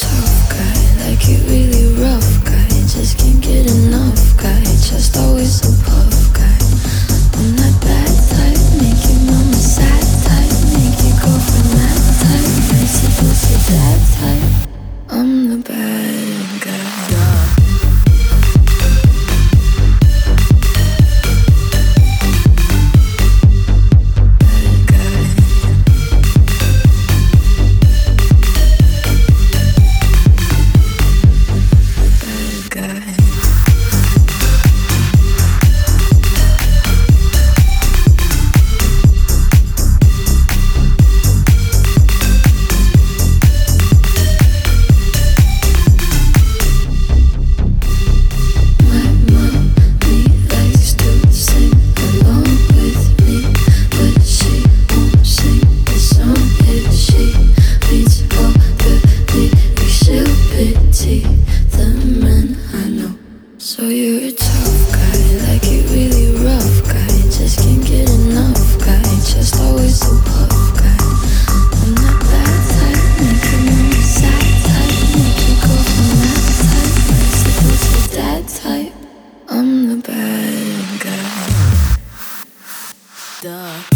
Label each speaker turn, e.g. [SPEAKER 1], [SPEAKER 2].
[SPEAKER 1] tough guy, like you really rough guy. Just can't get enough guy. So you're a tough guy, like it really rough guy. Just can't get enough guy, just always so puff guy. I'm that bad type, make you sad type, make you go type. I'm the bad guy. Duh.